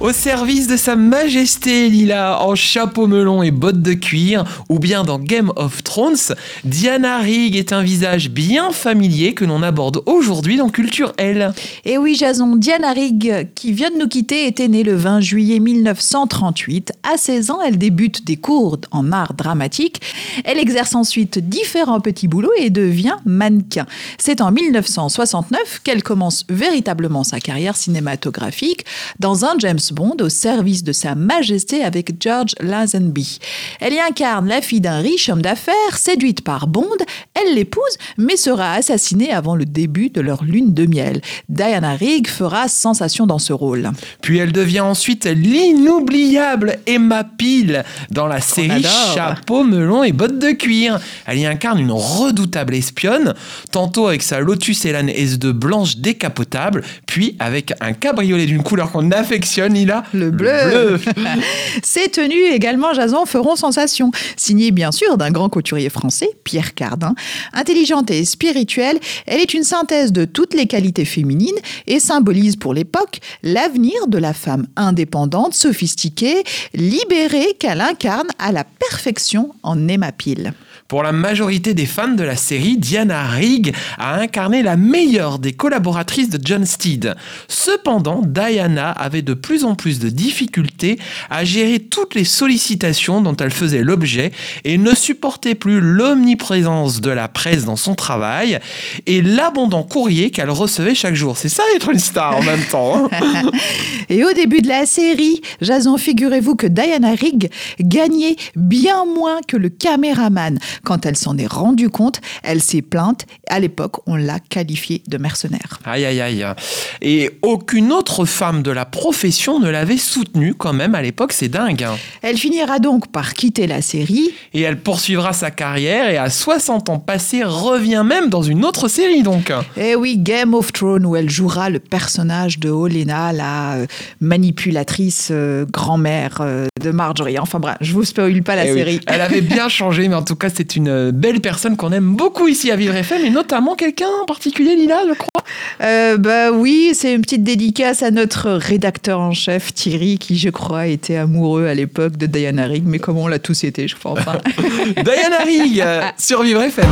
Au service de sa majesté Lila en chapeau melon et bottes de cuir, ou bien dans Game of Thrones, Diana Rigg est un visage bien familier que l'on aborde aujourd'hui dans Culture L. Et oui, Jason, Diana Rigg, qui vient de nous quitter, était née le 20 juillet 1938. À 16 ans, elle débute des cours en art dramatique. Elle exerce ensuite différents petits boulots et devient mannequin. C'est en 1969 qu'elle commence véritablement sa carrière cinématographique dans un James Bond au service de Sa Majesté avec George Lazenby. Elle y incarne la fille d'un riche homme d'affaires, séduite par Bond, elle l'épouse mais sera assassinée avant le début de leur lune de miel. Diana Rigg fera sensation dans ce rôle. Puis elle devient ensuite l'inoubliable Emma Peel dans la série Chapeau, melon et bottes de cuir. Elle y incarne une redoutable espionne, tantôt avec sa Lotus Elan S2 blanche décapotable, puis avec un cabriolet d'une couleur qu'on affectionne, il a le bleu. Ces tenues également, Jason, feront sensation. Signées bien sûr d'un grand couturier français, Pierre Cardin. Intelligente et spirituelle, elle est une synthèse de toutes les qualités féminines et symbolise pour l'époque l'avenir de la femme indépendante, sophistiquée, libérée qu'elle incarne à la perfection en Emma Peel. Pour la majorité des fans de la série, Diana Rigg a incarné la meilleure des collaboratrices de John Steed. Cependant, Diana avait de plus en plus de difficultés à gérer toutes les sollicitations dont elle faisait l'objet et ne supportait plus l'omniprésence de la presse dans son travail et l'abondant courrier qu'elle recevait chaque jour. C'est ça être une star en même temps. Hein. et au début de la série, Jason, figurez-vous que Diana Rigg gagnait bien moins que le caméraman. Quand elle s'en est rendue compte, elle s'est plainte. À l'époque, on l'a qualifiée de mercenaire. Aïe, aïe, aïe. Et aucune autre femme de la profession ne l'avait soutenue quand même à l'époque, c'est dingue. Hein. Elle finira donc par quitter la série. Et elle poursuivra sa carrière et à 60 ans passés revient même dans une autre série donc. Eh oui, Game of Thrones où elle jouera le personnage de Olenna, la euh, manipulatrice euh, grand-mère euh, de Marjorie. Enfin bref, je vous spoil pas la eh série. Elle avait bien changé, mais en tout cas c'est une belle personne qu'on aime beaucoup ici à Vivre FM, et notamment quelqu'un en particulier, Lila, je crois. Euh, bah oui, c'est une petite dédicace à notre rédacteur en chef Thierry, qui je crois était amoureux à l'époque de Diana Rigg, mais comme on l'a tous été, je crois. Enfin. Diana Rigg sur Vivre FM.